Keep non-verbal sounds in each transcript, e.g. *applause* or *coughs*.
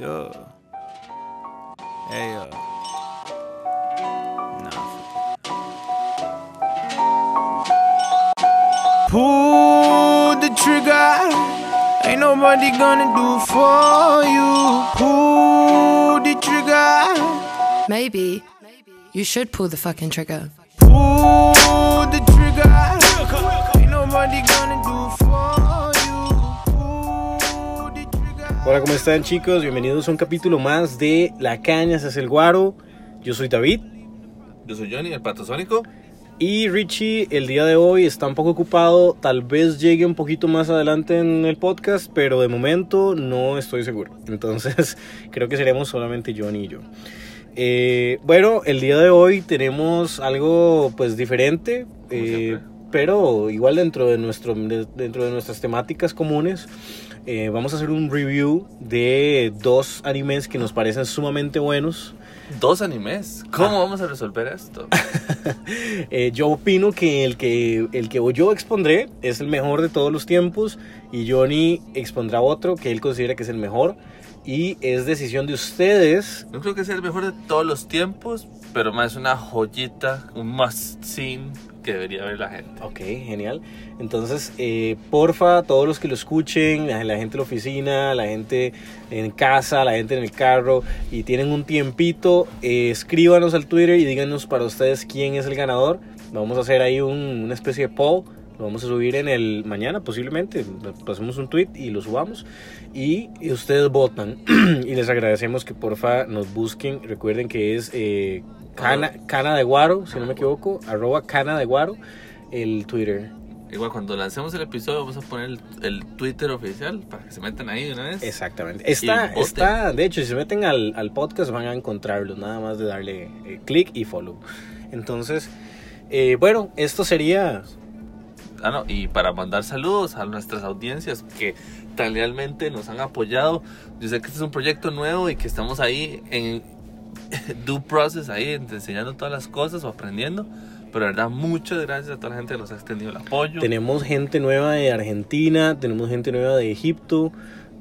Yo. Hey, yo. Nah. Pull the trigger. Ain't nobody gonna do for you. Pull the trigger. Maybe you should pull the fucking trigger. Pull the trigger. Ain't nobody gonna Hola, ¿cómo están chicos? Bienvenidos a un capítulo más de La Caña se hace el guaro. Yo soy David Yo soy Johnny, el pato sónico. y Richie el día de hoy está un poco ocupado. Tal vez llegue un poquito más adelante en el podcast, pero de momento no estoy seguro. Entonces *laughs* creo que seremos solamente Johnny y yo. Eh, bueno, el día de hoy tenemos algo pues diferente, eh, pero igual dentro de, nuestro, de- dentro de nuestras temáticas comunes. Eh, vamos a hacer un review de dos animes que nos parecen sumamente buenos. Dos animes. ¿Cómo vamos a resolver esto? *laughs* Eh, yo opino que el, que el que yo expondré es el mejor de todos los tiempos y Johnny expondrá otro que él considera que es el mejor y es decisión de ustedes. No creo que sea el mejor de todos los tiempos, pero más una joyita, un must scene que debería ver la gente. Ok, genial. Entonces, eh, porfa, todos los que lo escuchen, la, gente en la oficina, la gente en casa, la gente en el carro y tienen un tiempito, eh, escríbanos al Twitter y díganos para ustedes quién es el ganador. Vamos a hacer ahí un- una especie de poll. Lo vamos a subir en el mañana posiblemente. Pasemos un tweet y lo subamos. Y, y ustedes votan. *clears throat* y les agradecemos que porfa nos busquen. Recuerden que es eh, cana, cana de guaro, si no me equivoco. Arroba cana de guaro. El Twitter. Igual cuando lancemos el episodio vamos a poner el, el Twitter oficial para que se metan ahí de una vez. Exactamente. Está, está, de hecho, si se meten al, al podcast van a encontrarlo, nada más de darle eh, clic y follow. Entonces, eh, bueno, esto sería... Ah, no, y para mandar saludos a nuestras audiencias que tan lealmente nos han apoyado. Yo sé que este es un proyecto nuevo y que estamos ahí en *laughs* due process, ahí enseñando todas las cosas o aprendiendo. Pero verdad, muchas gracias a toda la gente que nos ha extendido el apoyo. Tenemos gente nueva de Argentina, tenemos gente nueva de Egipto,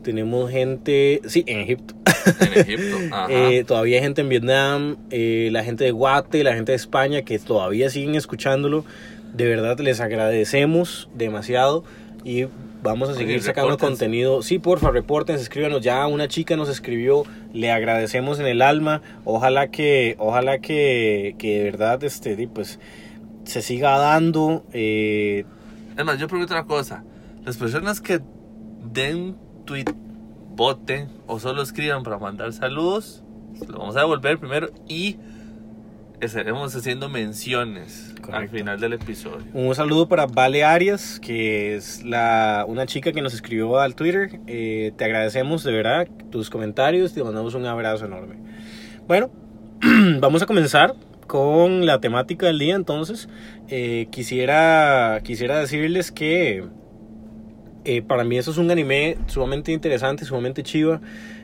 tenemos gente... Sí, en Egipto. En Egipto. *laughs* Ajá. Eh, todavía hay gente en Vietnam, eh, la gente de Guate, la gente de España que todavía siguen escuchándolo. De verdad les agradecemos demasiado y vamos a seguir Oye, sacando repórtense. contenido. Sí, porfa, reporten, escríbanos. Ya una chica nos escribió, le agradecemos en el alma. Ojalá que, ojalá que, que de verdad este, pues, se siga dando. eh, Es más, yo pregunto una cosa. Las personas que den tweet, voten o solo escriban para mandar saludos, lo vamos a devolver primero y estaremos haciendo menciones al final del episodio. Un saludo para Vale Arias, que es la, una chica que nos escribió al Twitter. Eh, te agradecemos de verdad tus comentarios, te mandamos un abrazo enorme. Bueno, *clears throat* vamos a comenzar con la temática del día entonces. Eh, quisiera, quisiera decirles que eh, para mí eso es un anime sumamente interesante, sumamente chiva.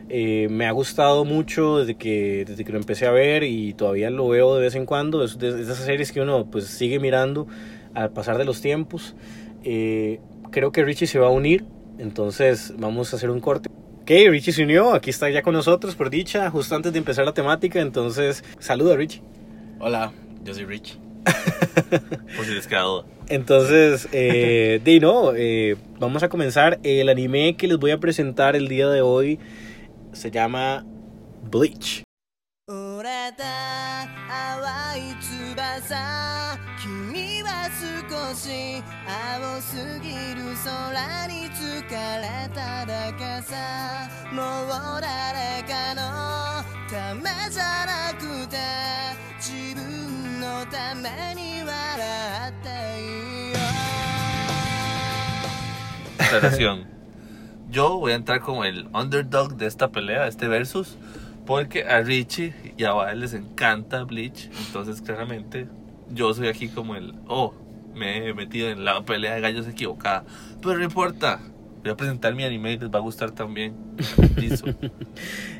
Eh, me ha gustado mucho desde que, desde que lo empecé a ver y todavía lo veo de vez en cuando. Es de, esas series que uno pues sigue mirando al pasar de los tiempos. Eh, creo que Richie se va a unir, entonces vamos a hacer un corte. Ok, Richie se unió, aquí está ya con nosotros por dicha, justo antes de empezar la temática, entonces saluda Richie. Hola, yo soy Rich. *laughs* Por si les queda duda. Entonces, *laughs* eh, di no, eh, vamos a comenzar. El anime que les voy a presentar el día de hoy se llama Bleach. 折れた淡い翼君は少し青すぎる空に疲れただけさもう誰かのためじゃなくて自分のために笑っていいよ Aclaración. Yo voy a entrar como el underdog de esta pelea, este versus, porque a Richie y a Bael les encanta Bleach. Entonces, claramente, yo soy aquí como el. Oh, me he metido en la pelea de gallos equivocada. Pero no importa. Voy a presentar mi anime y les va a gustar también. *laughs* Listo.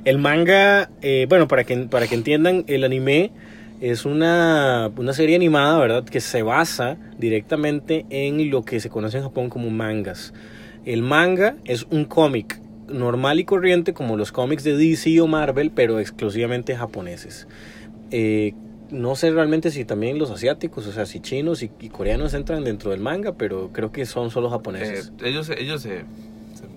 El manga, eh, bueno, para que, para que entiendan, el anime es una, una serie animada, ¿verdad? Que se basa directamente en lo que se conoce en Japón como mangas. El manga es un cómic normal y corriente como los cómics de DC o Marvel, pero exclusivamente japoneses. Eh, no sé realmente si también los asiáticos, o sea, si chinos y, coreanos entran dentro del manga, pero creo que son solo Eh, japoneses. ellos ellos se, se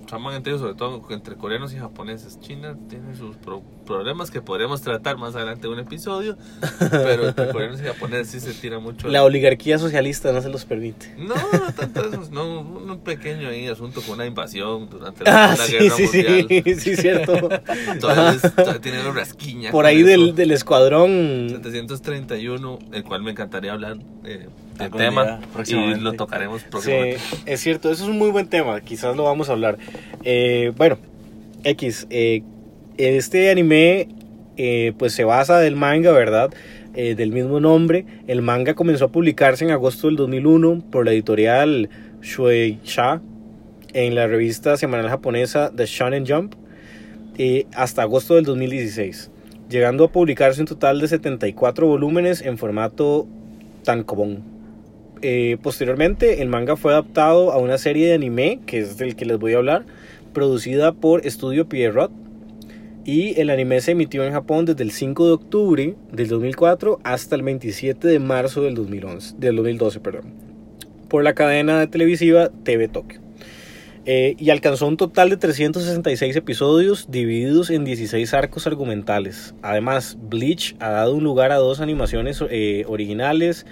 traman entre ellos, sobre todo entre coreanos y japoneses. China tiene sus pro- problemas que podremos tratar más adelante en un episodio, *laughs* pero entre coreanos y japoneses sí se tira mucho. La oligarquía socialista no se los permite. No, no tanto eso, no, un pequeño ahí asunto con una invasión durante la Ah, sí, Guerra sí, Mundial. sí, *laughs* sí, cierto. *laughs* Todavía, todavía tienen una rasquiña. Por ahí del, del escuadrón 731, el cual me encantaría hablar eh, del tema y lo tocaremos Sí, próximamente. es cierto, eso es un muy buen tema, quizás lo vamos a hablar. Eh, bueno, X, eh, este anime eh, pues se basa del manga, ¿verdad? Del mismo nombre. El manga comenzó a publicarse en agosto del 2001 por la editorial Shueisha en la revista semanal japonesa The Shonen Jump hasta agosto del 2016, llegando a publicarse un total de 74 volúmenes en formato tankobon. Eh, posteriormente, el manga fue adaptado a una serie de anime, que es del que les voy a hablar, producida por Estudio Pierrot. Y el anime se emitió en Japón desde el 5 de octubre del 2004 hasta el 27 de marzo del, 2011, del 2012, perdón, por la cadena televisiva TV Tokio. Eh, y alcanzó un total de 366 episodios divididos en 16 arcos argumentales. Además, Bleach ha dado un lugar a dos animaciones eh, originales,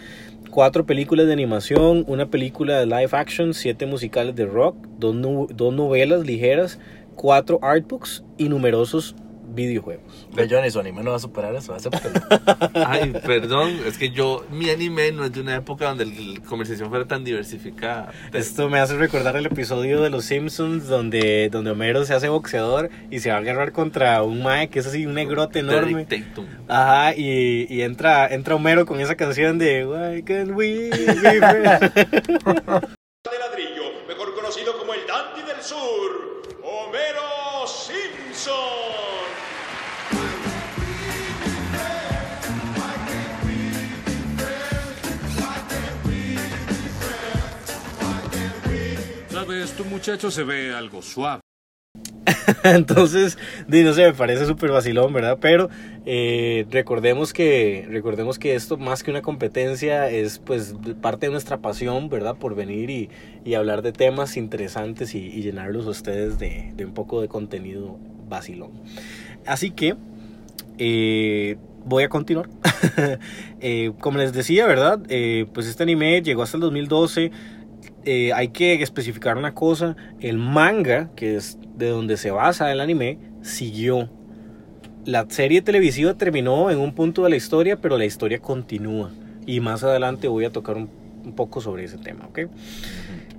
cuatro películas de animación, una película de live action, siete musicales de rock, dos, dos novelas ligeras, cuatro artbooks y numerosos videojuegos. Ve, Johnny, su anime no va a superar eso, acéptalo. *laughs* Ay, perdón, es que yo, mi anime no es de una época donde la conversación fuera tan diversificada. Esto me hace recordar el episodio de Los Simpsons donde, donde Homero se hace boxeador y se va a agarrar contra un mae que es así un negrote enorme. Ajá, y, y entra, entra Homero con esa canción de Why can't we be friends? *laughs* de ladrillo, mejor conocido como el Dandy del Sur, Homero Simpson. Muchacho se ve algo suave. *laughs* Entonces, no sé, me parece súper vacilón, ¿verdad? Pero eh, recordemos, que, recordemos que esto más que una competencia es pues parte de nuestra pasión, ¿verdad? Por venir y, y hablar de temas interesantes y, llenarlos a ustedes de, un poco de contenido vacilón. Así que eh, voy a continuar. *laughs* Eh, como les decía, ¿verdad? Pues este anime llegó hasta el 2012. Eh, hay que especificar una cosa. El manga, que es de donde se basa el anime, siguió. La serie televisiva terminó en un punto de la historia, pero la historia continúa. Y más adelante voy a tocar un, un poco sobre ese tema, ¿ok?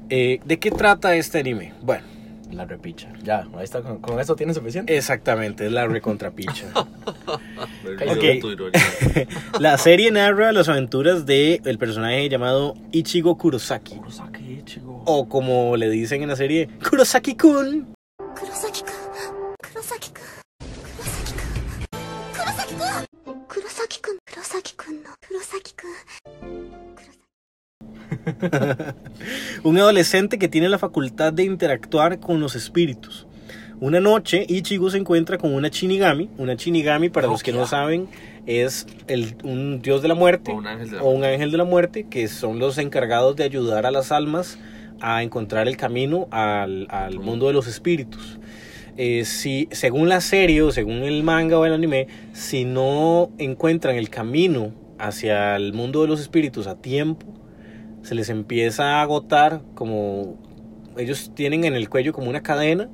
Eh, ¿De qué trata este anime? Bueno, la repicha. Ya, ahí está. Con, con eso tiene suficiente. Exactamente, es la recontrapicha. *laughs* okay. *laughs* la serie narra las aventuras del el personaje llamado Ichigo Kurosaki. Kurosaki Ichigo. O como le dicen en la serie, Kurosaki-kun. Kurosaki-kun. Kurosaki-kun. Kurosaki-kun. Kurosaki-kun. Kurosaki-kun. Kurosaki-kun. *laughs* Un adolescente que tiene la facultad de interactuar con los espíritus. Una noche, Ichigo se encuentra con una Shinigami. Una Shinigami, para los que no saben, es el- un dios de la muerte O un ángel de la o un ángel de la muerte, que son los encargados de ayudar a las almas a encontrar el camino al, al mundo de los espíritus. Eh, si, según la serie o según el manga o el anime, si no encuentran el camino hacia el mundo de los espíritus a tiempo, se les empieza a agotar como ellos tienen en el cuello como una cadena,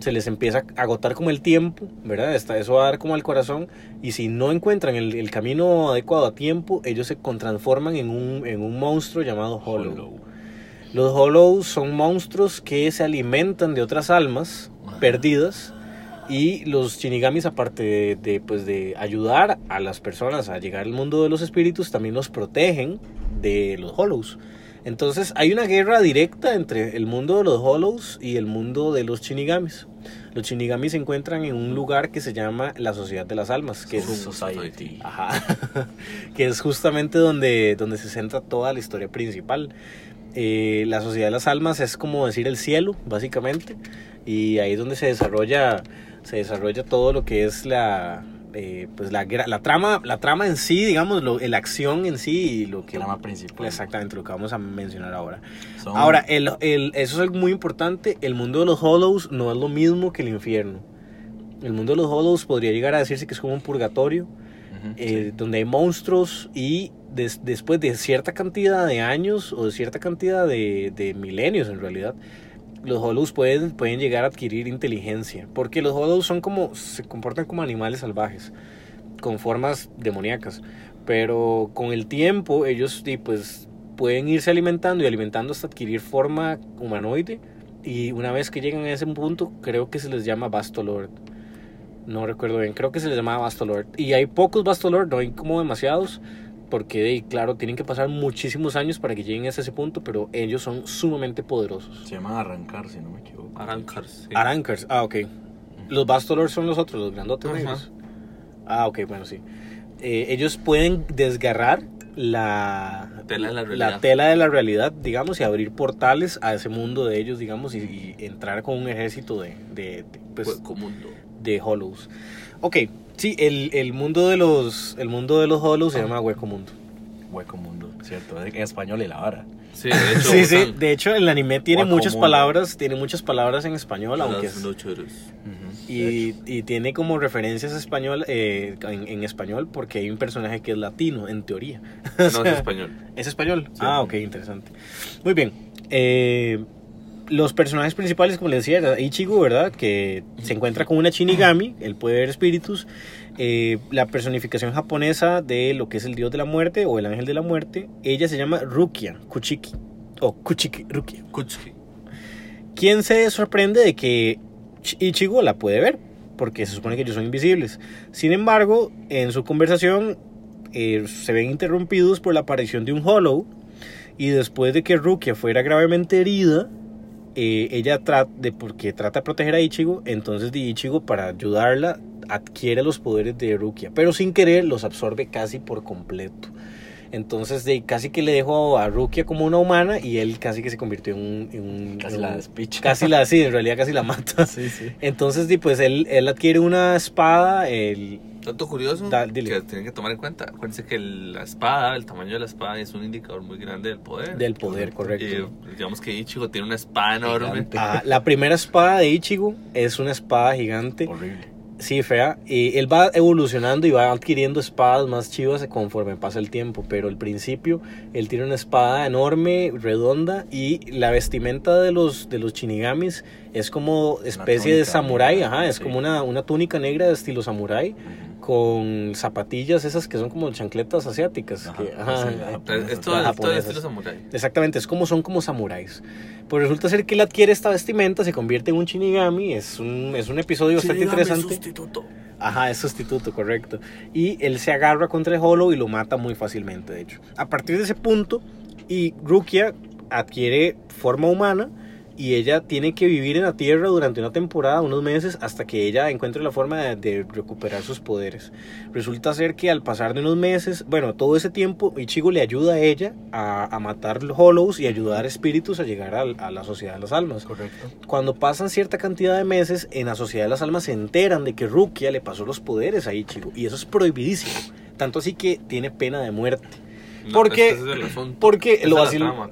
se les empieza a agotar como el tiempo, ¿verdad? Está, eso va a dar como al corazón y si no encuentran el, el camino adecuado a tiempo, ellos se transforman en un, en un monstruo llamado Hollow. Los Hollows son monstruos que se alimentan de otras almas perdidas y los Shinigamis aparte de, de, pues, de ayudar a las personas a llegar al mundo de los espíritus, también los protegen de los Hollows. Entonces hay una guerra directa entre el mundo de los Hollows y el mundo de los Shinigamis. Los Shinigamis se encuentran en un lugar que se llama la Sociedad de las Almas, que es, Society. Ajá. *laughs* que es justamente donde, donde se centra toda la historia principal. Eh, la sociedad de las almas es como decir el cielo, básicamente. Y ahí es donde se desarrolla, se desarrolla todo lo que es la, eh, pues la, la trama, la trama en sí, digamos, lo, la acción en sí y lo que Trama principal. Exactamente, lo que vamos a mencionar ahora. Son- Ahora, el, el- eso es algo muy importante. El mundo de los Hollows no es lo mismo que el infierno. El mundo de los Hollows podría llegar a decirse que es como un purgatorio, eh, donde hay monstruos y des- después de cierta cantidad de años o de cierta cantidad de, de milenios en realidad, los Hollows pueden, pueden llegar a adquirir inteligencia. Porque los Hollows son como, se comportan como animales salvajes, con formas demoníacas. Pero con el tiempo ellos pues, pueden irse alimentando y alimentando hasta adquirir forma humanoide. Y una vez que llegan a ese punto, creo que se les llama Bastolord. No recuerdo bien, creo que se les llamaba Bastolord. Y hay pocos Bastolord, no hay como demasiados. Porque, de- claro, tienen que pasar muchísimos años para que lleguen a ese punto, pero ellos son sumamente poderosos. Se llaman arrancar, si no me equivoco. Arancars. sí. Arancars, ah, ok. Los Bastolord son los otros, los grandotes Ajá. negros. Ah, ok, bueno, sí. Eh, ellos pueden desgarrar la, La tela de la realidad. tela de la realidad, digamos, y abrir portales a ese mundo de ellos, digamos, y, y entrar con un ejército de, de, de, pues, mundo. de Hollows. Ok, sí, el, el mundo de los el mundo de los Hollows se llama Hueco Mundo. Hueco mundo, ¿cierto? En español y la vara. Sí, de hecho. *laughs* Sí, sí, de hecho el anime tiene muchas Mundo. palabras, tiene muchas palabras en español, aunque es, nocheros. y, y tiene como referencias español eh, en, en español porque hay un personaje que es latino, en teoría. No es *laughs* español. ¿Es español? Sí. Ah, ok, interesante. Muy bien. Eh, los personajes principales, como les decía, Ichigo, ¿verdad? Que se encuentra con una Shinigami, él puede ver espíritus. Eh, la personificación japonesa de lo que es el dios de la muerte o el ángel de la muerte, ella se llama Rukia, Kuchiki. O Kuchiki, Rukia. Kuchiki. ¿Quién se sorprende de que Ch- Ichigo la puede ver? Porque se supone que ellos son invisibles. Sin embargo, en su conversación eh, se ven interrumpidos por la aparición de un Hollow. Y después de que Rukia fuera gravemente herida, eh, ella trata de, porque trata de proteger a Ichigo, entonces de Ichigo para ayudarla adquiere los poderes de Rukia, pero sin querer los absorbe casi por completo. Entonces de casi que le dejó a Rukia como una humana y él casi que se convirtió en un... en un- Casi en la despicha. Casi la, sí, en realidad casi la mata. *laughs* Sí, sí. Entonces, di, pues él, él adquiere una espada, el, Dato curioso Da- que tienen que tomar en cuenta. Acuérdense que el- la espada, el tamaño de la espada es un indicador muy grande del poder. del poder, correcto. Y, digamos que Ichigo tiene una espada enorme. Ah, la primera espada de Ichigo es una espada gigante, Horrible. Sí, fea. Y él va evolucionando y va adquiriendo espadas más chivas conforme pasa el tiempo. Pero al principio, él tiene una espada enorme, redonda. Y la vestimenta de los, de los shinigamis es como especie de samurái. Ajá, es sí. como una, una túnica negra de estilo samurái. Con zapatillas esas que son como chancletas asiáticas. Ajá, que- ajá, sí, la Es- todo, es todo el japonesas. estilo samurai. Exactamente, es como son como samuráis. Pues resulta ser que él adquiere esta vestimenta, se convierte en un Shinigami, es un, es un episodio bastante interesante. sustituto. Ajá, es sustituto, correcto. Y él se agarra contra el Hollow y lo mata muy fácilmente, de hecho. A partir de ese punto, y Rukia adquiere forma humana y ella tiene que vivir en la Tierra durante una temporada, unos meses, hasta que ella encuentre la forma de, de recuperar sus poderes. Resulta ser que al pasar de unos meses, bueno, todo ese tiempo, Ichigo le ayuda a ella a, a matar los Hollows y ayudar espíritus a llegar a, la Sociedad de las Almas. Correcto. Cuando pasan cierta cantidad de meses, en la Sociedad de las Almas se enteran de que Rukia le pasó los poderes a Ichigo. Y eso es prohibidísimo. Tanto así que tiene pena de muerte. No, Porque- es porque lo trama.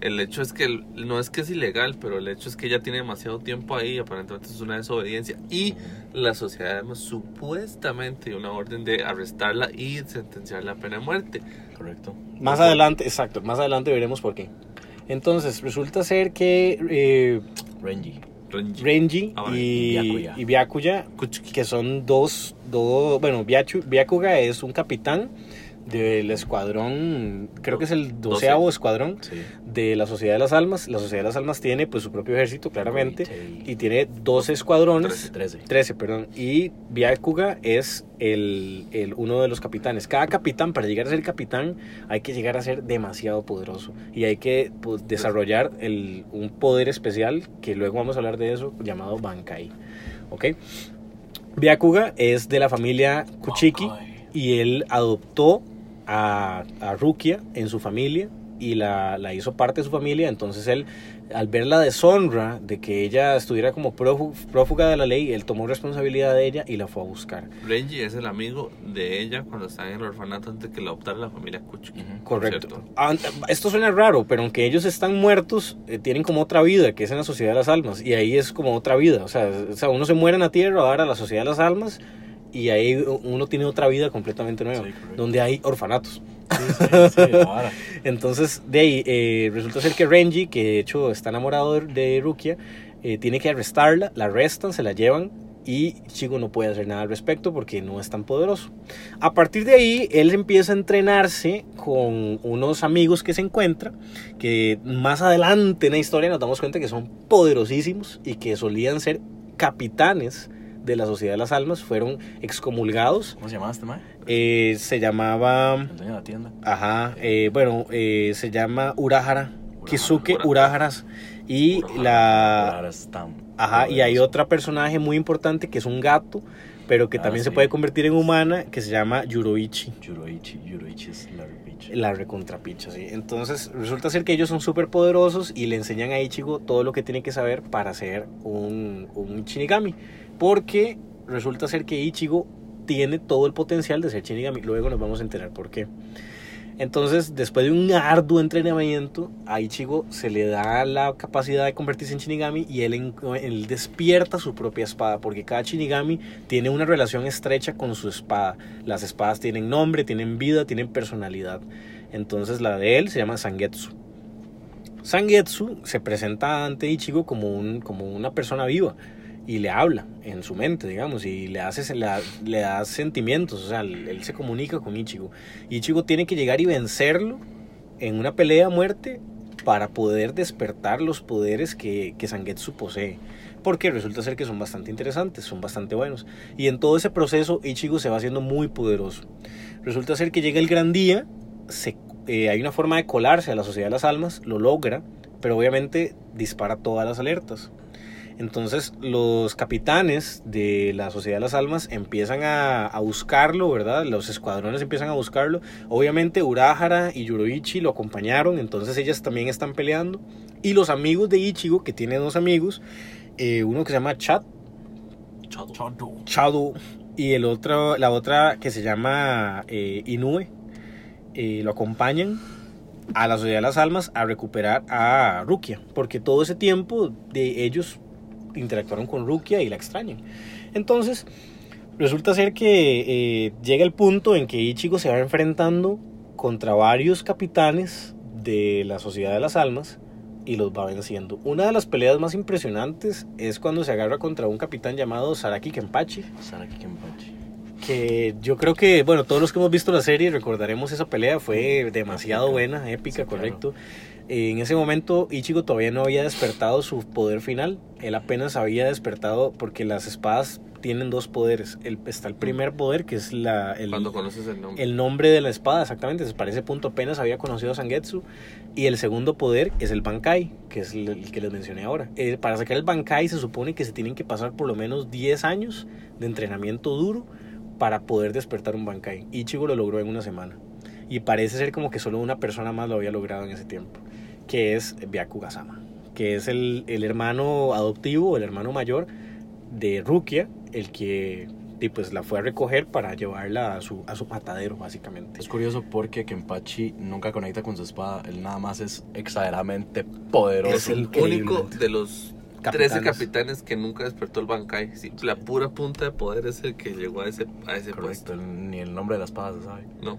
El hecho es que el- no es que es ilegal, pero el hecho es que ella tiene demasiado tiempo ahí, aparentemente es una desobediencia. Y la sociedad además supuestamente dio una orden de arrestarla y sentenciarla a pena de muerte. Correcto. Más adelante, exacto, más adelante veremos por qué. Entonces, resulta ser que eh, Renji. Renji. Renji Ah, vale. y, Byakuya. y Byakuya, que son dos, dos bueno, Byakuya es un capitán del escuadrón, creo que es el doceavo escuadrón Sí. de la Sociedad de las Almas. La Sociedad de las Almas tiene pues su propio ejército, claramente, y tiene 12 escuadrones. 13. 13, perdón. Y Byakuga es el, el uno de los capitanes. Cada capitán, para llegar a ser capitán, hay que llegar a ser demasiado poderoso. Y hay que pues, desarrollar el, un poder especial, que luego vamos a hablar de eso, llamado Bankai. ¿Ok? Byakuga es de la familia Kuchiki y él adoptó a, a Rukia en su familia y la, la hizo parte de su familia. Entonces él, al ver la deshonra de que ella estuviera como prófu- prófuga de la ley, él tomó responsabilidad de ella y la fue a buscar. Renji es el amigo de ella cuando está en el orfanato antes de que la adoptara la familia Kuchiki. Correcto. Esto suena raro, pero aunque ellos están muertos, eh, tienen como otra vida, que es en la sociedad de las almas. Y ahí es como otra vida. O sea, o sea, uno se muere en la tierra, ahora a la sociedad de las almas, y ahí uno tiene otra vida completamente nueva, Sí, donde hay orfanatos. Sí, sí. *laughs* Entonces, de ahí, eh, resulta ser que Renji, que de hecho está enamorado de, de Rukia, eh, tiene que arrestarla, la arrestan, se la llevan y Chico no puede hacer nada al respecto porque no es tan poderoso. A partir de ahí, él empieza a entrenarse con unos amigos que se encuentra, que más adelante en la historia nos damos cuenta que son poderosísimos y que solían ser capitanes de la Sociedad de las Almas, fueron excomulgados. ¿Cómo se llamaba este mae? Eh, se llamaba... El dueño de la tienda. Ajá, eh, bueno, eh, se llama Urahara, Kisuke Urahara. Uraharas. Y la... Ahora está Ajá, y hay otro personaje muy importante que es un gato, pero que Ah, también se puede convertir en humana, que se llama Yuroichi. Yuroichi. Yuroichi es la repicha. La recontrapicha, sí. Entonces, resulta ser que ellos son súper poderosos y le enseñan a Ichigo todo lo que tiene que saber para ser un, un Shinigami. Porque resulta ser que Ichigo tiene todo el potencial de ser Shinigami. Luego nos vamos a enterar por qué. Entonces, después de un arduo entrenamiento, a Ichigo se le da la capacidad de convertirse en Shinigami y él, despierta su propia espada, porque cada Shinigami tiene una relación estrecha con su espada. Las espadas tienen nombre, tienen vida, tienen personalidad. Entonces, la de él se llama Sangetsu. Sangetsu se presenta ante Ichigo como una persona viva y le habla en su mente, digamos, y le, hace, le, da- le sentimientos, o sea, él, se comunica con Ichigo. Ichigo tiene que llegar y vencerlo en una pelea a muerte para poder despertar los poderes que, que Sangetsu posee. Porque resulta ser que son bastante interesantes, son bastante buenos. Y en todo ese proceso Ichigo se va haciendo muy poderoso. Resulta ser que llega el gran día, eh, hay una forma de colarse a la Sociedad de las Almas, lo logra, pero obviamente dispara todas las alertas. Entonces los capitanes de la Sociedad de las Almas empiezan a, a buscarlo, ¿verdad? Los escuadrones empiezan a buscarlo. Obviamente Urahara y Yuroichi lo acompañaron, entonces ellas también están peleando. Y los amigos de Ichigo, que tiene dos amigos, eh, uno que se llama Chat, Chado, y el otro, la otra que se llama eh, Inoue, eh, lo acompañan a la Sociedad de las Almas a recuperar a Rukia, porque todo ese tiempo de ellos interactuaron con Rukia y la extrañan. Entonces, resulta ser que eh, llega el punto en que Ichigo se va enfrentando contra varios capitanes de la Sociedad de las Almas y los va venciendo. Una de las peleas más impresionantes es cuando se agarra contra un capitán llamado Saraki Kenpachi, Saraki Kenpachi. que yo creo que, bueno, todos los que hemos visto la serie recordaremos esa pelea, fue demasiado Épica. buena, épica, Sí, correcto. En ese momento Ichigo todavía no había despertado su poder final, él apenas había despertado porque las espadas tienen dos poderes. El, está el primer poder que es la, el, Cuando conoces el nombre. el nombre de la espada, exactamente. Entonces, para ese punto apenas había conocido a Sangetsu. Y el segundo poder es el Bankai, que es el, el que les mencioné ahora. Eh, para sacar el Bankai se supone que se tienen que pasar por lo menos 10 años de entrenamiento duro para poder despertar un Bankai. Ichigo lo logró en una semana. Y parece ser como que solo una persona más lo había logrado en ese tiempo, que es Byakugasama, que es el, el hermano adoptivo, el hermano mayor de Rukia, el que y pues la fue a recoger para llevarla a su, a su matadero, básicamente. Es curioso porque Kenpachi nunca conecta con su espada. Él nada más es exageradamente poderoso. Es el único de los Capitanes. 13 capitanes que nunca despertó el Bankai. Sí, la pura punta de poder es el que llegó a ese, a ese Correcto, puesto. ni el nombre de la espada se sabe. No.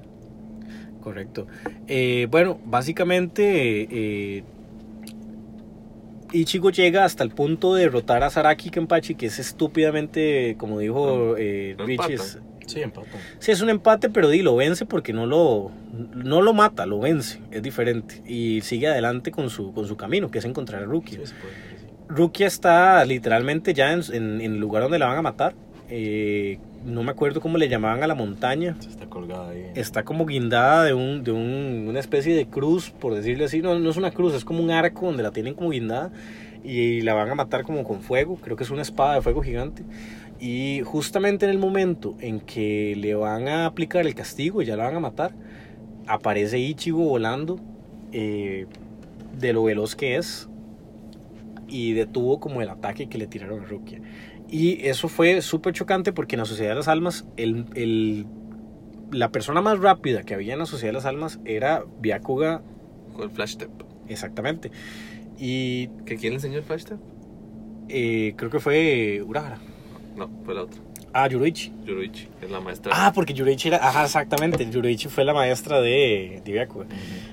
Correcto. Eh, bueno, básicamente eh, Ichigo llega hasta el punto de derrotar a Saraki Kenpachi, que es estúpidamente, como dijo No, eh, no Richie, empatan. es- Sí, empatan. Sí, es un empate, pero di, lo vence porque no lo, no lo mata, lo vence, es diferente. Y sigue adelante con su, con su camino, que es encontrar a Rukia. Sí. Rukia está literalmente ya en, en- en el lugar donde la van a matar. Eh, no me acuerdo cómo le llamaban a la montaña. Se está colgada ahí. Está como guindada de, un, de un- una especie de cruz, por decirle así. No, no es una cruz, es como un arco donde la tienen como guindada. Y la van a matar como con fuego. Creo que es una espada de fuego gigante. Y justamente en el momento en que le van a aplicar el castigo y ya la van a matar, aparece Ichigo volando eh, de lo veloz que es y detuvo como el ataque que le tiraron a Rukia. Y eso fue súper chocante porque en la Sociedad de las Almas, el, el- la persona más rápida que había en la Sociedad de las Almas era Byakuga, Con el flash step. exactamente. Y ¿Que quién le enseñó el flash step? eh, creo que fue Urahara. No, fue la otra. Ah, Yuruichi. Yoruichi, es la maestra. Ah, porque Yuruichi era, ajá, exactamente, Yuruichi fue la maestra de, de Byakuga.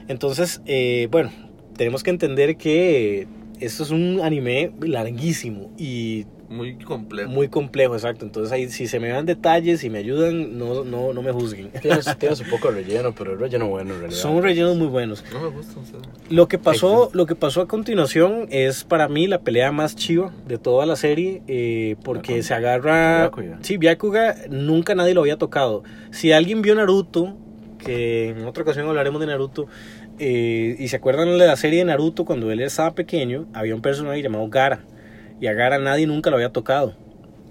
Entonces, eh, bueno, tenemos que entender que esto es un anime larguísimo y Muy complejo. muy complejo, exacto. Entonces, ahí, si se me dan detalles y me ayudan, no, no, no me juzguen. Tiene, tiene su poco relleno, pero es relleno bueno en realidad. Son rellenos muy buenos. No me gusta. o sea, Lo que pasó, lo que pasó a continuación es para mí la pelea más chiva de toda la serie, eh, porque se agarra. Byakuga. Sí, Byakuga nunca nadie lo había tocado. Si alguien vio Naruto, que en otra ocasión hablaremos de Naruto, eh, y se acuerdan de la serie de Naruto cuando él estaba pequeño, había un personaje llamado Gara, y a Gara nadie nunca lo había tocado.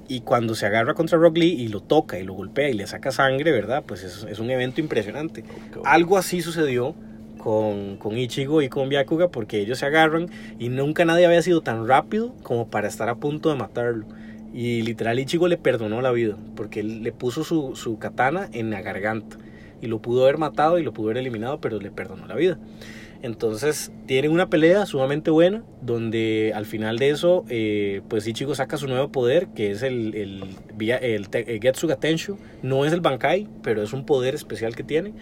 Y cuando se agarra contra Rock Lee y lo toca y lo golpea y le saca sangre, ¿verdad? Pues es, es un evento impresionante. Algo así sucedió con, con Ichigo y con Byakuga porque ellos se agarran y nunca nadie había sido tan rápido como para estar a punto de matarlo. Y literal Ichigo le perdonó la vida porque él le puso su, su katana en la garganta y lo pudo haber matado y lo pudo haber eliminado, pero le perdonó la vida. Entonces tienen una pelea sumamente buena donde al final de eso eh, pues Ichigo saca su nuevo poder que es el, el, via- el, el Getsuga Tenshu. No es el Bankai, pero es un poder especial que tiene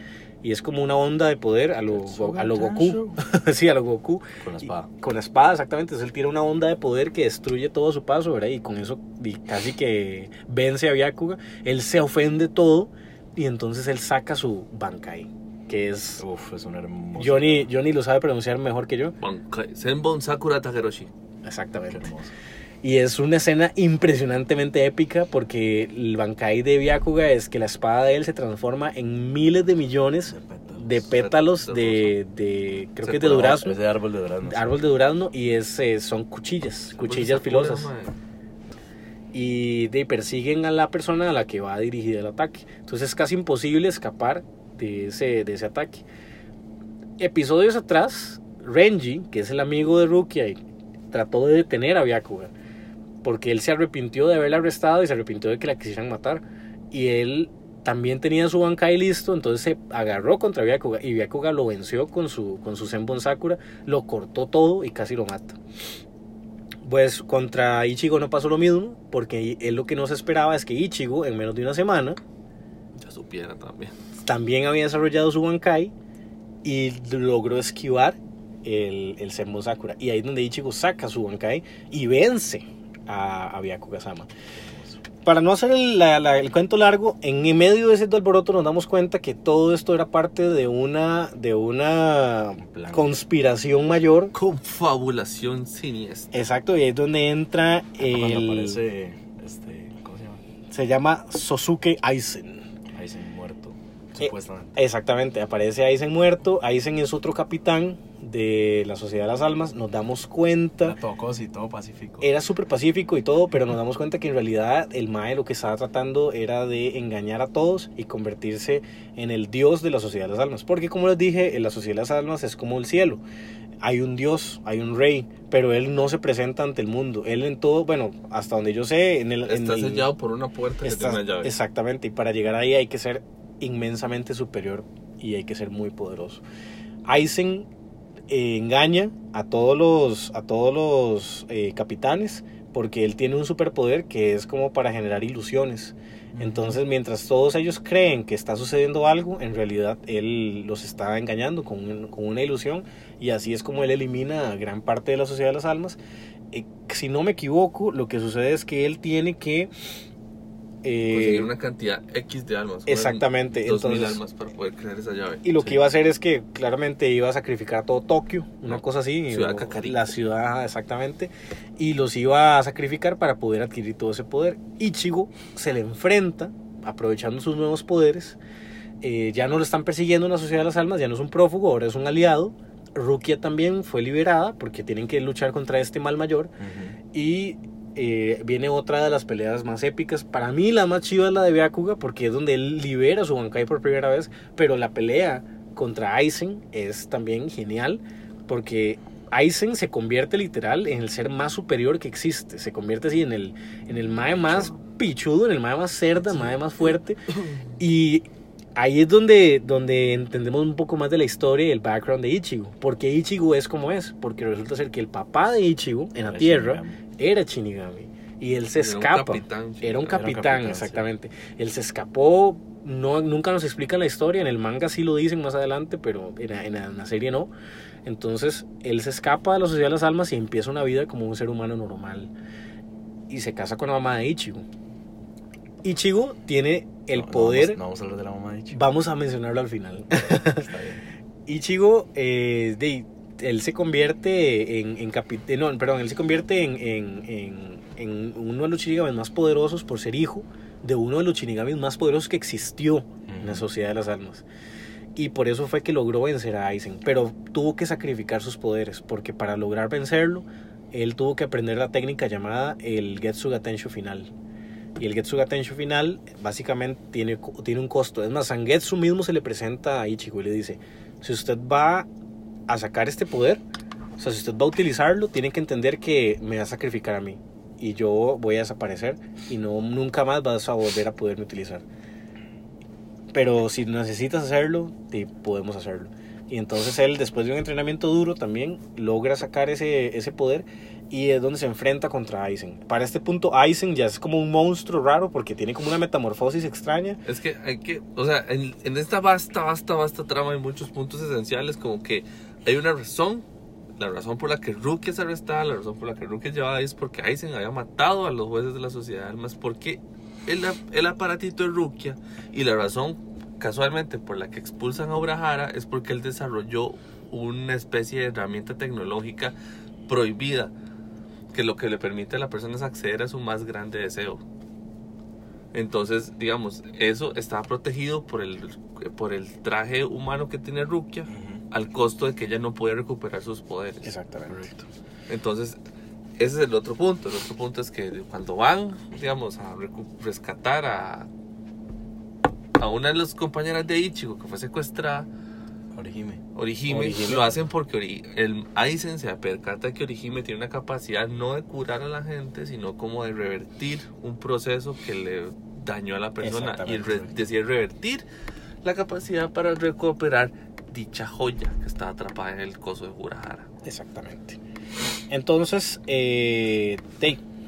y es como una onda de poder a lo, a lo Goku. *laughs* Sí, a lo Goku. Con la espada. Y- con la espada, exactamente. Entonces él tiene una onda de poder que destruye todo a su paso, ¿verdad? Y con eso y casi que vence a Byakuga. Él se ofende todo y entonces él saca su Bankai, que es... Uf, es un hermoso. Johnny, Johnny lo sabe pronunciar mejor que yo. Senbon Sakura Takeroshi. Qué Exactamente. hermoso. Y es una escena impresionantemente épica porque el Bankai de Byakuga es que la espada de él se transforma en miles de millones de pétalos de, de creo que es de durazno, Es de árbol de durazno. árbol de durazno y es, eh, son cuchillas, cuchillas Sakura, filosas. y de, persiguen a la persona a la que va a dirigir el ataque. Entonces es casi imposible escapar de ese, de ese ataque. Episodios atrás, Renji, que es el amigo de Rukia, y trató de detener a Byakuga. Porque él se arrepintió de haberla arrestado y se arrepintió de que la quisieran matar. Y él también tenía su Bankai listo, entonces se agarró contra Byakuga. Y Byakuga lo venció con su, con su Senbon Sakura, lo cortó todo y casi lo mata. Pues contra Ichigo no pasó lo mismo, porque él lo que no se esperaba es que Ichigo, en menos de una semana, Ya supiera también. También había desarrollado su Bankai y logró esquivar el, el Senbon Sakura. Y ahí es donde Ichigo saca su Bankai y vence a, a Byakuga-sama. Para no hacer el, la- la- el cuento largo, en medio de ese alboroto nos damos cuenta que todo esto era parte de una, de una conspiración mayor. Confabulación siniestra. Exacto, y ahí es donde entra Cuando el... aparece. Este, ¿Cómo se llama? Se llama Sosuke. Aizen Eh, Supuestamente. Exactamente, aparece Aizen muerto. Aizen es otro capitán de la Sociedad de las Almas. Nos damos cuenta. Era todo cosi, todo pacífico. Era súper pacífico y todo, pero nos damos cuenta que en realidad el Mae lo que estaba tratando era de engañar a todos y convertirse en el dios de la Sociedad de las Almas. Porque como les dije, en la Sociedad de las Almas es como el cielo. Hay un dios, hay un rey, pero él no se presenta ante el mundo. Él en todo, bueno, hasta donde yo sé, en el... en Está el- sellado por una puerta que Está- tiene una llave. Exactamente, y para llegar ahí hay que ser inmensamente superior y hay que ser muy poderoso. Aizen eh, engaña a todos los, a todos los eh, capitanes porque él tiene un superpoder que es como para generar ilusiones. Entonces, mientras todos ellos creen que está sucediendo algo, en realidad él los está engañando con, un- con una ilusión y así es como él elimina a gran parte de la sociedad de las almas. Eh, si no me equivoco, lo que sucede es que él tiene que... eh, Conseguir una cantidad X de almas. Exactamente, Dos mil entonces- almas para poder crear esa llave. Y lo Sí. que iba a hacer es que claramente iba a sacrificar todo Tokio, una cosa así. Ciudad o. La ciudad, exactamente. Y los iba a sacrificar para poder adquirir todo ese poder. Ichigo se le enfrenta, aprovechando sus nuevos poderes. Eh, ya no lo están persiguiendo en la Sociedad de las Almas, ya no es un prófugo, ahora es un aliado. Rukia también fue liberada porque tienen que luchar contra este mal mayor. Y eh, viene otra de las peleas más épicas. Para mí la más chiva es la de Byakuga porque es donde él libera su Bankai por primera vez. Pero la pelea contra Aizen es también genial porque Aizen se convierte literal en el ser más superior que existe. Se convierte así en el, en el mae más pichudo, en el mae más cerda, el mae más fuerte. Y ahí es donde, donde entendemos un poco más de la historia y el background de Ichigo. Porque Ichigo es como es. Porque resulta ser que el papá de Ichigo en la Tierra. Era Shinigami. Y él se Era un escapa. capitán, sí. Era un Era un capitán, sí. exactamente. Él se escapó. No, nunca nos explican la historia. En el manga sí lo dicen más adelante, pero en la, en la- en la serie no. Entonces él se escapa de la sociedad de las almas y empieza una vida como un ser humano normal. Y se casa con la mamá de Ichigo. Ichigo tiene el No, no poder. vamos- No, vamos a hablar de la mamá de Ichigo. Vamos a mencionarlo al final. *laughs* Está bien. Ichigo, eh, de- él se convierte en, en capi- eh, no, perdón, él se convierte en, en- en- en uno de los shinigamis más poderosos por ser hijo de uno de los shinigamis más poderosos que existió en la. Sociedad de las Almas. Y por eso fue que logró vencer a Aizen. Pero tuvo que sacrificar sus poderes, porque para lograr vencerlo, él tuvo que aprender la técnica llamada el Getsuga Tensho final. Y el Getsuga Tensho final básicamente tiene, tiene un costo. Es más, Sangetsu mismo se le presenta a Ichigo y le dice, si usted va a sacar este poder, o sea, si usted va a utilizarlo, tiene que entender que me va a sacrificar a mí. Y yo voy a desaparecer y no nunca más vas a volver a poderme utilizar. Pero si necesitas hacerlo, te- podemos hacerlo. Y entonces él, después de un entrenamiento duro, también logra sacar ese, ese poder y es donde se enfrenta contra Aizen. Para este punto, Aizen ya es como un monstruo raro porque tiene como una metamorfosis extraña. Es que hay que, o sea, en, en esta vasta, vasta, vasta trama hay muchos puntos esenciales, como que hay una razón, la razón por la que Rukia es arrestada, la razón por la que Rukia es llevada es porque Aizen había matado a los jueces de la sociedad de almas, porque el, el aparatito de Rukia, y la razón casualmente por la que expulsan a Urahara es porque él desarrolló una especie de herramienta tecnológica prohibida, que lo que le permite a la persona es acceder a su más grande deseo. Entonces, digamos, eso está protegido por el, por el traje humano que tiene Rukia, al costo de que ella no puede recuperar sus poderes. Exactamente. Entonces, ese es el otro punto. El otro punto es que cuando van, digamos, a rescatar a, a una de las compañeras de Ichigo que fue secuestrada, Orihime. Orihime, Orihime. lo hacen porque Ori- el Aizen se percata que Orihime tiene una capacidad no de curar a la gente, sino como de revertir un proceso que le dañó a la persona y re- decide revertir la capacidad para recuperar dicha joya que está atrapada en el coso de Urahara. Exactamente. Entonces, eh,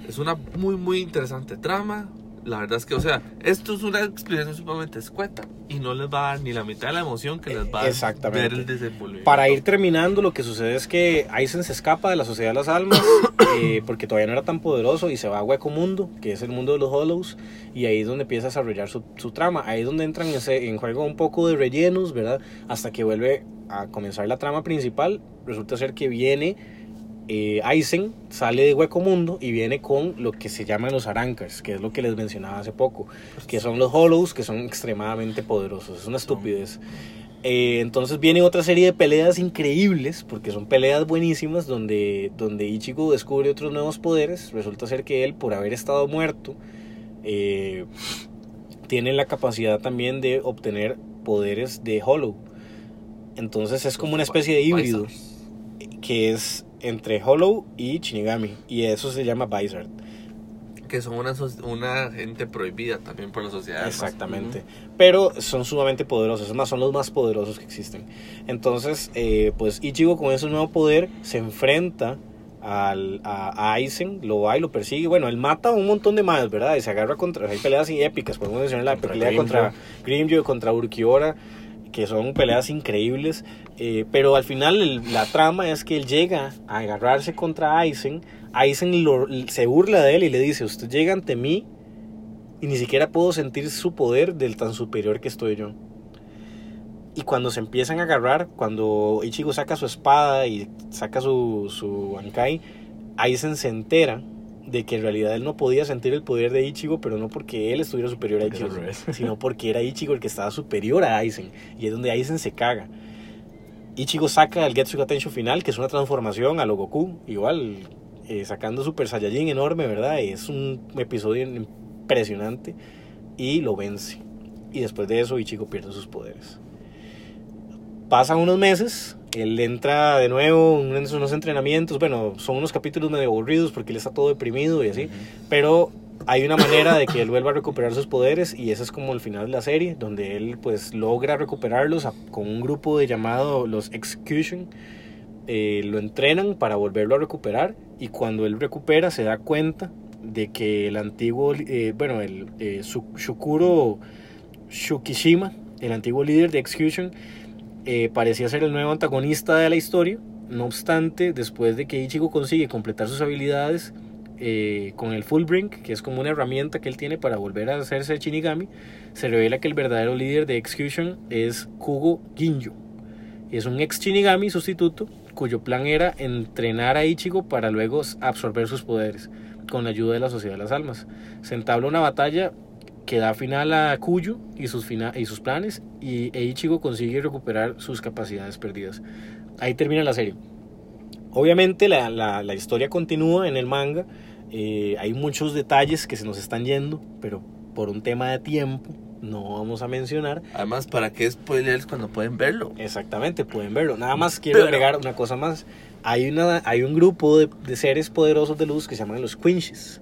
Es una muy, muy interesante trama. La verdad es que, o sea, esto es una experiencia sumamente escueta y no les va a dar ni la mitad de la emoción que les va a ver el desenvolvimiento. para ir terminando, lo que sucede es que Aizen se escapa de la Sociedad de las Almas *coughs* eh, porque todavía no era tan poderoso y se va a Hueco Mundo, que es el mundo de los Hollows, y ahí es donde empieza a desarrollar su, su trama. Ahí es donde entran ese- en juego un poco de rellenos, ¿verdad? Hasta que vuelve a comenzar la trama principal. Resulta ser que viene eh, Aizen, sale de Hueco Mundo y viene con lo que se llaman los Arancas, que es lo que les mencionaba hace poco, que son los Hollows, que son extremadamente poderosos. Es una estupidez. Eh, entonces viene otra serie de peleas increíbles, porque son peleas buenísimas, donde, donde Ichigo descubre otros nuevos poderes. Resulta ser que él, por haber estado muerto, eh, tiene la capacidad también de obtener poderes de Hollow. Entonces es como una especie de híbrido, que es entre Hollow y Shinigami, y eso se llama Vizard. Que son una, so- una gente prohibida también por la sociedad. Exactamente. Pero son sumamente poderosos, es más, son los más poderosos que existen. Entonces, eh, pues Ichigo con ese nuevo poder se enfrenta al, a, a Aizen, lo va y lo persigue. Bueno, él mata a un montón de más, ¿verdad? Y se agarra contra. Hay peleas así épicas, podemos mencionar la Contra pelea Grimmjow. contra Grimmjow, contra Urkiora, que son peleas increíbles. eh, pero al final la trama es que él llega a agarrarse contra Aizen. Aizen se burla de él y le dice: Usted llega ante mí y ni siquiera puedo sentir su poder del tan superior que estoy yo. Y cuando se empiezan a agarrar, cuando Ichigo saca su espada y saca su, su Ankai, Aizen se entera de que en realidad él no podía sentir el poder de Ichigo, pero no porque él estuviera superior a Ichigo, *laughs* sino porque era Ichigo el que estaba superior a Aizen. Y es donde Aizen se caga. Ichigo saca el Getsuga Tensho final, que es una transformación a lo Goku, igual eh, sacando Super Saiyajin enorme, ¿verdad? Y es un episodio impresionante y lo vence. Y después de eso Ichigo pierde sus poderes. pasan unos meses, él entra de nuevo en unos entrenamientos, bueno, son unos capítulos medio aburridos porque él está todo deprimido y así, pero hay una manera de que él vuelva a recuperar sus poderes y ese es como el final de la serie, donde él pues logra recuperarlos a- con un grupo de llamado los Execution, eh, lo entrenan para volverlo a recuperar y cuando él recupera se da cuenta de que el antiguo, eh, bueno, el eh, Shukuro Shukishima, el antiguo líder de Execution, eh, parecía ser el nuevo antagonista de la historia. No obstante, después de que Ichigo consigue completar sus habilidades eh, con el Full Brink, que es como una herramienta que él tiene para volver a hacerse Shinigami, se revela que el verdadero líder de Execution es Kugo Ginjo. Es un ex Shinigami sustituto cuyo plan era entrenar a Ichigo para luego absorber sus poderes con la ayuda de la Sociedad de las Almas. Se entabla una batalla que da final a Kuyo y sus, fina- y sus planes y e Ichigo consigue recuperar sus capacidades perdidas. Ahí termina la serie. Obviamente la, la- la historia continúa en el manga. eh, hay muchos detalles que se nos están yendo, pero por un tema de tiempo no vamos a mencionar. Además, ¿para qué spoilers cuando pueden verlo? Exactamente, pueden verlo. Nada más quiero Pero- agregar una cosa más. Hay, una, hay un grupo de, de seres poderosos de luz que se llaman los Quinches,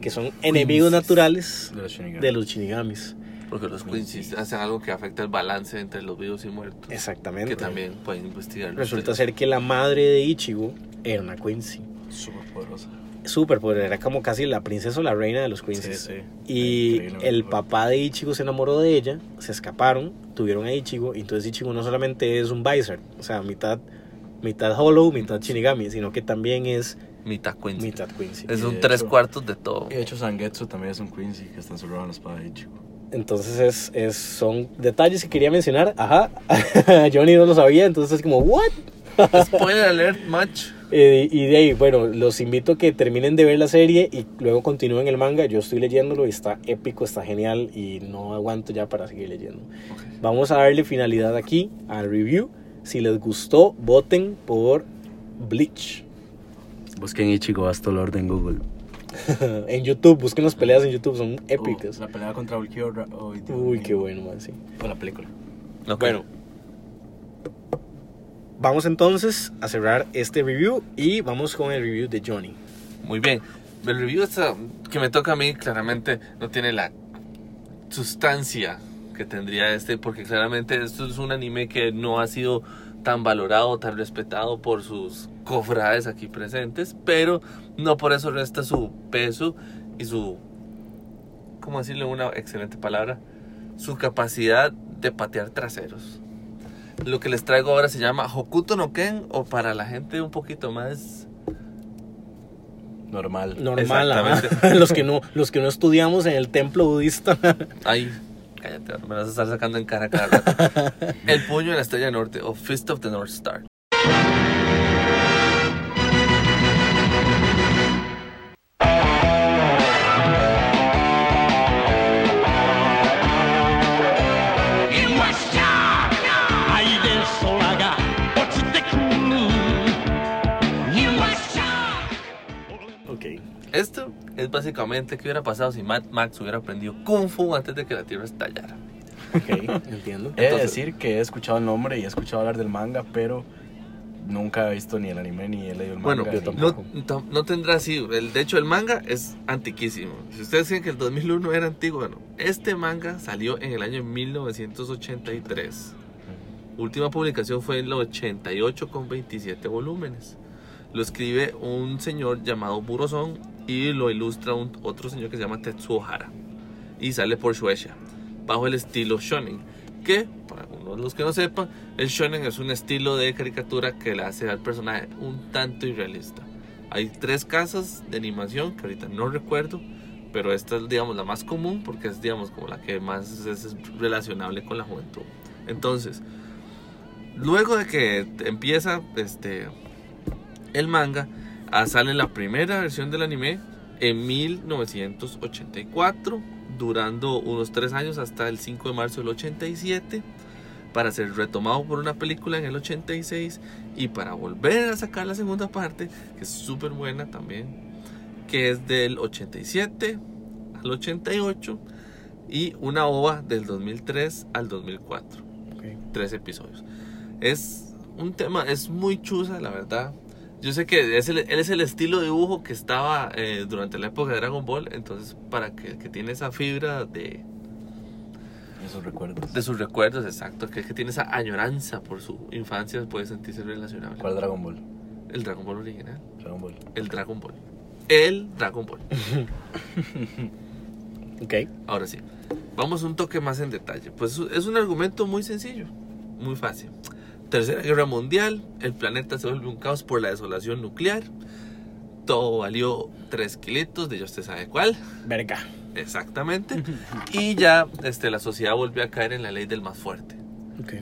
que son enemigos naturales De los de los Shinigamis. Porque los Quincy hacen algo que afecta el balance entre los vivos y muertos. Exactamente. Que también pueden investigar. Resulta ser que la madre de Ichigo era una Quincy. Súper poderosa. Súper poderosa, era como casi la princesa o la reina de los Quincies. Sí, sí. Y el papá de Ichigo se enamoró de ella, se escaparon, tuvieron a Ichigo, y entonces Ichigo no solamente es un Visor, o sea, mitad, mitad Hollow, mitad Shinigami, sino que también es Mitad Quincy. mitad Quincy. Es Y un tres hecho- cuartos de todo. Y de hecho, Zangetsu también es un Quincy que está encerrado en la espada de Ichigo. Entonces es, es- son detalles que quería mencionar, ajá, *laughs* Johnny no lo sabía, entonces es como, ¿what? *laughs* Spoiler alert, match. Eh, y de ahí, bueno, los invito a que terminen de ver la serie y luego continúen el manga. Yo estoy leyéndolo y está épico, está genial y no aguanto ya para seguir leyendo. Vamos a darle finalidad aquí al review. Si les gustó, voten por Bleach. Busquen Ichigo Basto Lord en Google. *laughs* en YouTube, busquen las peleas en YouTube, son épicas. Oh, la pelea contra Ulquiorra. Oh, Uy, qué bueno, man, sí. O la película. Bueno, vamos entonces a cerrar este review y vamos con el review de Johnny. Muy bien. El review que me toca a mí claramente no tiene la sustancia que tendría este, porque claramente esto es un anime que no ha sido tan valorado, tan respetado por sus cofrades aquí presentes, pero no por eso resta su peso y su, ¿cómo decirle una excelente palabra? Su capacidad de patear traseros. Lo que les traigo ahora se llama Hokuto no Ken o para la gente un poquito más Normal. Normal. Exactamente. *laughs* los que no los que no estudiamos en el templo budista. Ay, cállate, me vas a estar sacando en cara cada rato. *laughs* El puño de la estrella norte o Fist of the North Star. Esto es básicamente qué hubiera pasado si Mad Max hubiera aprendido Kung Fu antes de que la Tierra estallara. Ok, *laughs* entiendo. He de Entonces- decir que he escuchado el nombre y he escuchado hablar del manga, pero nunca he visto ni el anime ni he leído el Bueno, manga. yo ni- tampoco. no, tam- no tendrá así. El, de hecho, el manga es antiquísimo. Si ustedes creen que el 2001 era antiguo, bueno, este manga salió en el año 1983. Última publicación fue en el 88 con 27 volúmenes. Lo escribe un señor llamado Buroson y lo ilustra un, otro señor que se llama Tetsuo Hara. Y sale por Shueisha, bajo el estilo shonen. Que, para algunos de los que no sepan, el shonen es un estilo de caricatura que le hace al personaje un tanto irrealista. Hay tres casas de animación que ahorita no recuerdo, pero esta es, digamos, la más común porque es, digamos, como la que más es, es relacionable con la juventud. Entonces, luego de que empieza este el manga, sale la primera versión del anime en 1984, durando unos tres años hasta el 5 de marzo del 87, para ser retomado por una película en el 86 y para volver a sacar la segunda parte, que es súper buena también, que es del 87 al 88 y una ova del 2003 al 2004 Ok. tres episodios. Es un tema, es muy chusa, la verdad. Yo sé que es el, él es el estilo de dibujo que estaba eh, durante la época de Dragon Ball, entonces para que, que tiene esa fibra de, Esos recuerdos. de sus recuerdos, exacto, que, que tiene esa añoranza por su infancia, puede sentirse relacionable. ¿Cuál Dragon Ball? El Dragon Ball original, Dragon Ball. el Dragon Ball. El Dragon Ball. *laughs* Ok. Ahora sí, vamos un toque más en detalle. Pues es un argumento muy sencillo, muy fácil. Tercera Guerra Mundial, el planeta se vuelve un caos por la desolación nuclear. Todo valió 3 kilitos, de ya usted sabe cuál. Verga. Exactamente. *laughs* Y ya este, la sociedad volvió a caer en la ley del más fuerte. Ok.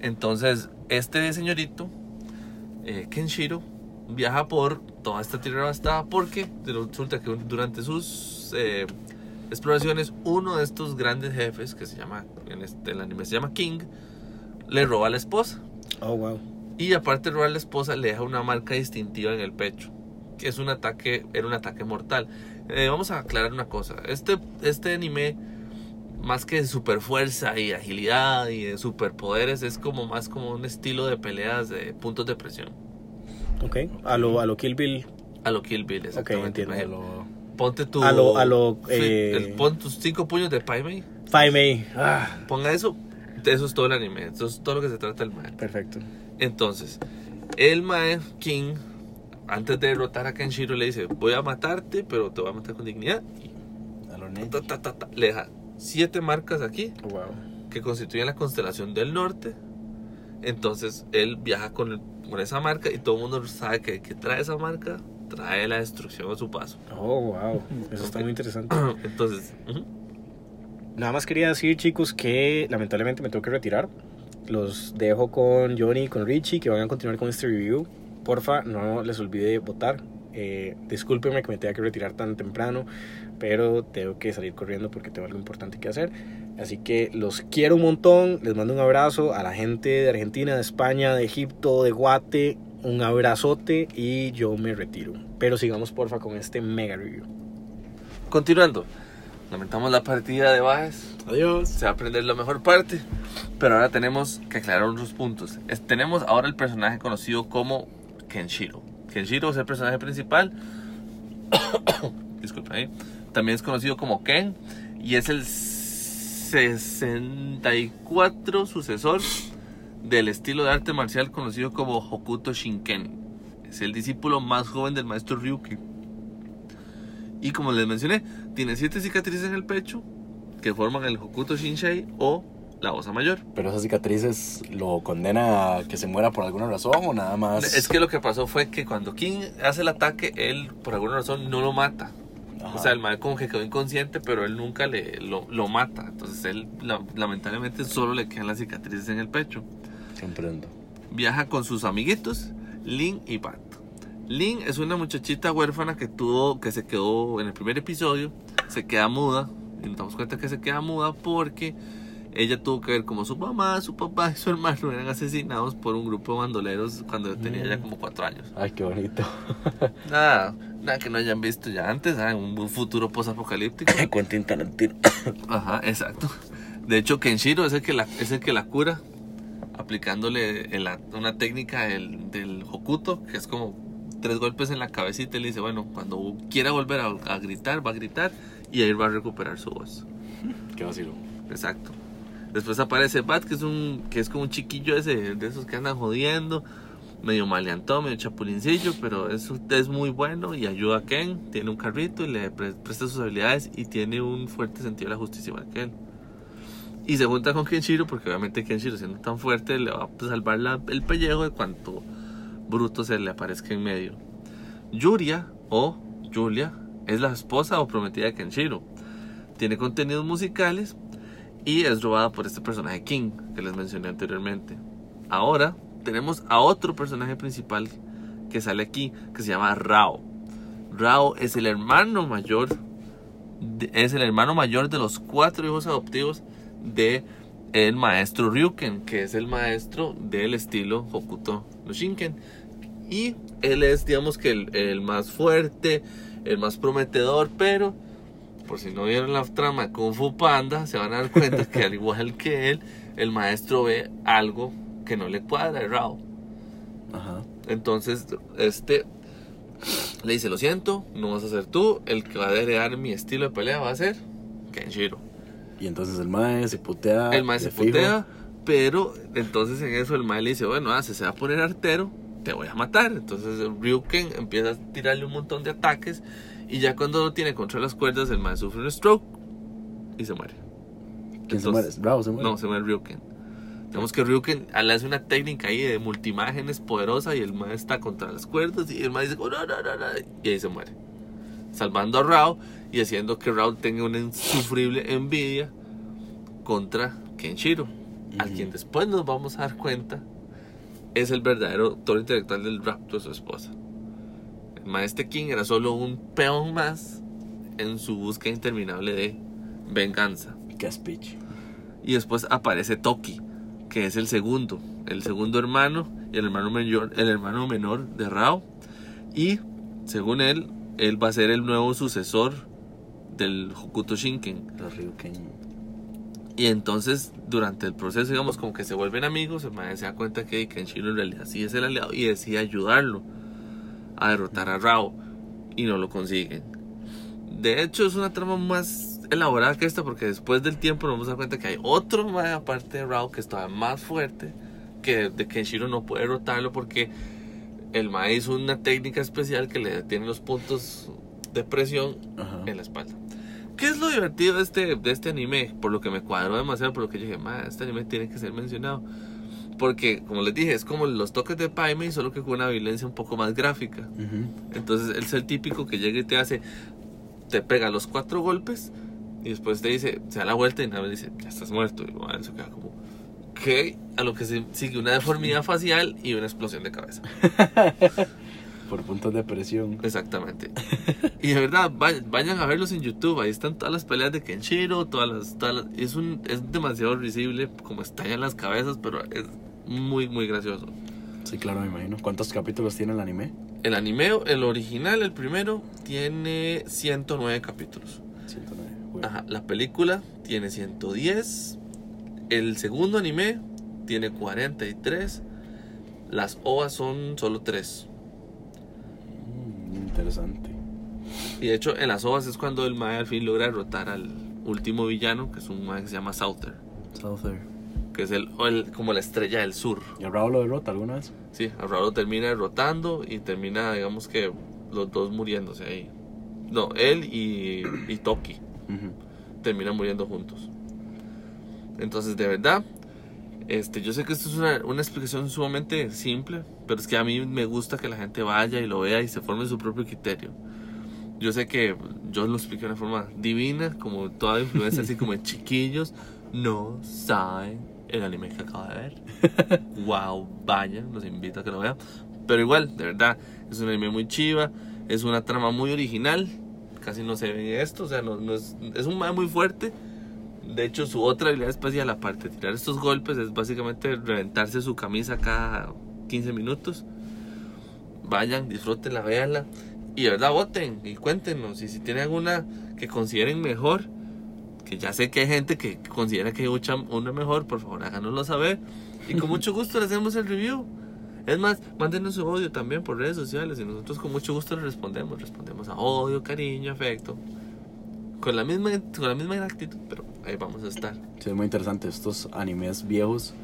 Entonces, este señorito, eh, Kenshiro, viaja por toda esta tierra devastada porque resulta que durante sus eh, exploraciones, uno de estos grandes jefes, que se llama, en este, el anime se llama King, le roba a la esposa. Oh, wow. Y aparte robar a la esposa, le deja una marca distintiva en el pecho. Que es un ataque, era un ataque mortal. Eh, vamos a aclarar una cosa. Este, este anime, más que de super fuerza y agilidad y de superpoderes, es como más como un estilo de peleas de puntos de presión. Ok. A lo, a lo Kill Bill. A lo Kill Bill, exactamente. entiendo. Imagínate. Ponte tu. A lo- a lo, eh, el- pon tus cinco puños de Pai Mei. Five May. Ah, Ponga eso. Eso es todo el anime. Eso es todo lo que se trata del mae. perfecto. Entonces, el Mae King, antes de derrotar a Kenshiro, le dice: Voy a matarte, pero te voy a matar con dignidad. A lo Ta. Le deja siete marcas aquí Oh, wow. que constituyen la constelación del norte. Entonces, él viaja con, el- con esa marca y todo el mundo sabe que, que trae esa marca, trae la destrucción a su paso. Oh, wow. Eso está muy interesante. *clears throat* Entonces. Nada más quería decir, chicos, que lamentablemente me tengo que retirar. Los dejo con Johnny y con Richie, que van a continuar con este review. Porfa, no les olvide votar. Eh, discúlpenme que me tenga que retirar tan temprano, pero tengo que salir corriendo porque tengo algo importante que hacer. Así que los quiero un montón. Les mando un abrazo a la gente de Argentina, de España, de Egipto, de Guate. Un abrazote y yo me retiro. Pero sigamos, porfa, con este mega review. continuando. Lamentamos la partida de Bajes. Adiós. se va a aprender la mejor parte. Pero ahora tenemos que aclarar otros puntos. Es- tenemos ahora el personaje conocido como Kenshiro. Kenshiro es el personaje principal. *coughs* Disculpa ahí. También es conocido como Ken. Y es el 64 sucesor del estilo de arte marcial conocido como Hokuto Shinken. Es el discípulo más joven del maestro Ryuki. Y como les mencioné, tiene siete cicatrices en el pecho que forman el Hokuto Shinshei o la Osa Mayor. Pero esas cicatrices lo condena a que se muera por alguna razón o nada más. Es que lo que pasó fue que cuando King hace el ataque, él por alguna razón no lo mata. Ajá. O sea, el mal como que quedó inconsciente, pero él nunca le, lo, lo mata. Entonces él la- lamentablemente solo le quedan las cicatrices en el pecho. Comprendo. Viaja con sus amiguitos, Lin y Pat. Lin es una muchachita huérfana que tuvo, que se quedó en el primer episodio, se queda muda. Y nos damos cuenta que se queda muda porque ella tuvo que ver como su mamá, su papá y su *laughs* hermano eran asesinados por un grupo de bandoleros cuando tenía ya como cuatro años. Ay, qué bonito. *laughs* Nada, nada que no hayan visto ya antes, ¿ah? un, un futuro post-apocalíptico. *coughs* Quentin Tarantino. *coughs* Ajá, exacto. De hecho, Kenshiro es el que la, es el que la cura, aplicándole el- una técnica del, del Hokuto, que es como tres golpes en la cabecita y le dice, bueno, cuando quiera volver a, a gritar, va a gritar y ahí va a recuperar su voz. *laughs* Qué vacilo. Exacto. Después aparece Bat, que es un que es como un chiquillo ese, de esos que andan jodiendo, medio maleantón, medio chapulincillo, pero es, es muy bueno y ayuda a Ken, tiene un carrito y le pre- presta sus habilidades y tiene un fuerte sentido de la justicia que él. Y se junta con Kenshiro porque obviamente Kenshiro siendo tan fuerte le va a salvar la- el pellejo de cuanto bruto se le aparezca en medio. Yuria o Julia es la esposa o prometida de Kenshiro. Tiene contenidos musicales y es robada por este personaje King que les mencioné anteriormente. Ahora tenemos a otro personaje principal que sale aquí que se llama Rao. Rao es el hermano mayor es el hermano mayor de los cuatro hijos adoptivos de el maestro Ryuken, que es el maestro del estilo Hokuto no Shinken. Y él es, digamos que el, el más fuerte, el más prometedor, pero por si no vieron la trama de Kung Fu Panda, se van a dar cuenta que al igual que él, el maestro ve algo que no le cuadra a Rao. Ajá. Entonces, este le dice, lo siento, no vas a ser tú, el que va a heredar mi estilo de pelea va a ser Kenshiro. Y entonces el mae se putea. El mae de se fijo. putea, pero entonces en eso el mae le dice, bueno, ah, se va a poner artero, te voy a matar. Entonces Ryuken empieza a tirarle un montón de ataques y ya cuando lo tiene contra las cuerdas, el mae sufre un stroke y se muere. ¿Quién se muere? Bravo se muere. No, se muere Ryuken. Tenemos que Ryuken hace una técnica ahí de multimágenes poderosa y el mae está contra las cuerdas y el mae dice, "Oh, no, no, no, no", y ahí se muere. Salvando a Rao y haciendo que Rao tenga una insufrible envidia contra Kenshiro, al Ujú. quien después nos vamos a dar cuenta es el verdadero autor intelectual del rapto de su esposa. El maestro King era solo un peón más en su búsqueda interminable de venganza. Qué speech. Y después aparece Toki, que es el segundo, el segundo hermano, y el hermano mayor, el hermano menor de Rao. Y según él, él va a ser el nuevo sucesor del Hokuto Shinken. Los Ryuken. Y entonces, durante el proceso, digamos, como que se vuelven amigos, el maestro se da cuenta que Kenshiro en realidad sí es el aliado y decide ayudarlo a derrotar a Rao. Y no lo consiguen. De hecho, es una trama más elaborada que esta, porque después del tiempo nos vamos a dar cuenta que hay otro mae aparte de Rao que es todavía más fuerte, que de Kenshiro no puede derrotarlo porque el mae hizo una técnica especial que le detiene los puntos de presión Ajá. en la espalda. ¿Qué es lo divertido de este, de este anime? Por lo que me cuadró demasiado, por lo que yo dije, "Ma, este anime tiene que ser mencionado. Porque, como les dije, es como los toques de Paime, solo que con una violencia un poco más gráfica. Ujú. Entonces, él es el típico que llega y te hace, te pega los cuatro golpes y después te dice, se da la vuelta y nada más dice, ya estás muerto. Y bueno, eso queda como, ¿qué? A lo que se sigue una deformidad facial y una explosión de cabeza. *laughs* Por puntos de presión. Exactamente. Y de verdad, vay- vayan a verlos en YouTube. Ahí están todas las peleas de Kenshiro, todas las, todas las- es un es demasiado risible como estallan las cabezas, pero es muy muy gracioso. Sí, claro, me imagino. ¿Cuántos capítulos tiene el anime? El anime, el original, el primero, tiene 109 capítulos. 109. Bueno. Ajá, la película tiene 110. El segundo anime tiene 43. Las OVAs son solo 3. Interesante. Y de hecho, en las ovas es cuando el Mae al fin logra derrotar al último villano, que es un Mae que se llama Souther, Souther. que es el, como la estrella del sur. ¿Y a Bravo lo derrota alguna vez? Sí, a Raro lo termina derrotando y termina, digamos que, los dos muriéndose ahí. No, él y, y Toki terminan muriendo juntos. Entonces, de verdad, este, yo sé que esto es una, una explicación sumamente simple, pero es que a mí me gusta que la gente vaya y lo vea y se forme su propio criterio. Yo sé que yo lo expliqué de una forma divina, como toda influencia, así como de *laughs* chiquillos, no saben el anime que acabo de ver. *laughs* wow, vayan, los invito a que lo vean. Pero igual, de verdad, es un anime muy chiva, es una trama muy original, casi no se ve esto, o sea, no, no es, es un mae muy fuerte. De hecho, su otra habilidad especial, aparte de tirar estos golpes, es básicamente reventarse su camisa cada 15 minutos. Vayan, disfrútenla, véanla. Y de verdad, voten y cuéntenos. Y si tienen alguna que consideren mejor, que ya sé que hay gente que considera que hay una mejor, por favor háganoslo saber. Y con mucho gusto le hacemos el review. Es más, mándenos su odio también por redes sociales y nosotros con mucho gusto le respondemos. Respondemos a odio, cariño, afecto. Con la misma, con la misma actitud, pero ahí vamos a estar. Sí, es muy interesante. Estos animes viejos,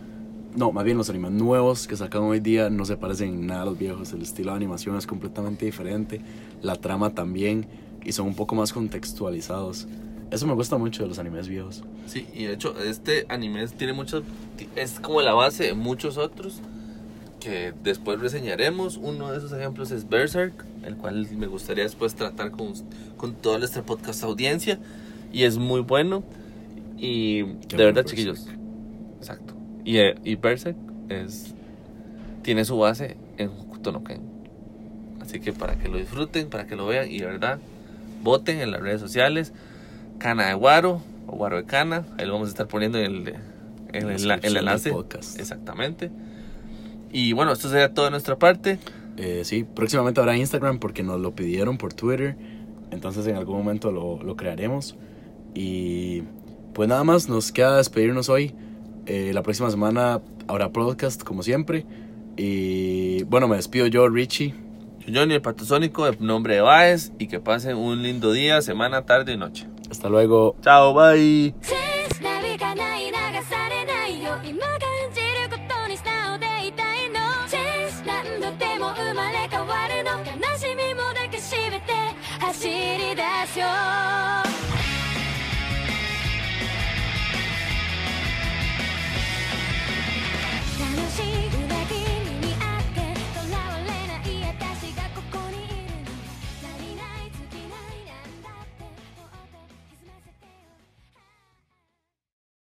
no, más bien los animes nuevos que sacan hoy día no se parecen en nada a los viejos. El estilo de animación es completamente diferente, la trama también, y son un poco más contextualizados. Eso me gusta mucho de los animes viejos. Sí, y de hecho este anime tiene muchos, es como la base de muchos otros que después reseñaremos. Uno de esos ejemplos es Berserk, el cual me gustaría después tratar con, con toda nuestra podcast audiencia. Y es muy bueno. Y Qué de verdad, Berserk. chiquillos. Exacto. Y, eh, y Berserk es, tiene su base en Hokuto no Ken. Así que para que lo disfruten, para que lo vean y de verdad, voten en las redes sociales. Cana de Guaro o Guaro de Cana. Ahí lo vamos a estar poniendo en el, en la el, el enlace. podcast. Exactamente. Y bueno, esto sería todo de nuestra parte. Eh, sí, próximamente habrá Instagram porque nos lo pidieron por Twitter. Entonces en algún momento lo, lo crearemos. Y pues nada más, nos queda despedirnos hoy. Eh, la próxima semana Ahora Podcast, como siempre. Y bueno, me despido yo, Richie. Johnny el Patasónico, en nombre de Baez, y que pasen un lindo día, semana, tarde y noche. Hasta luego. Chao, bye.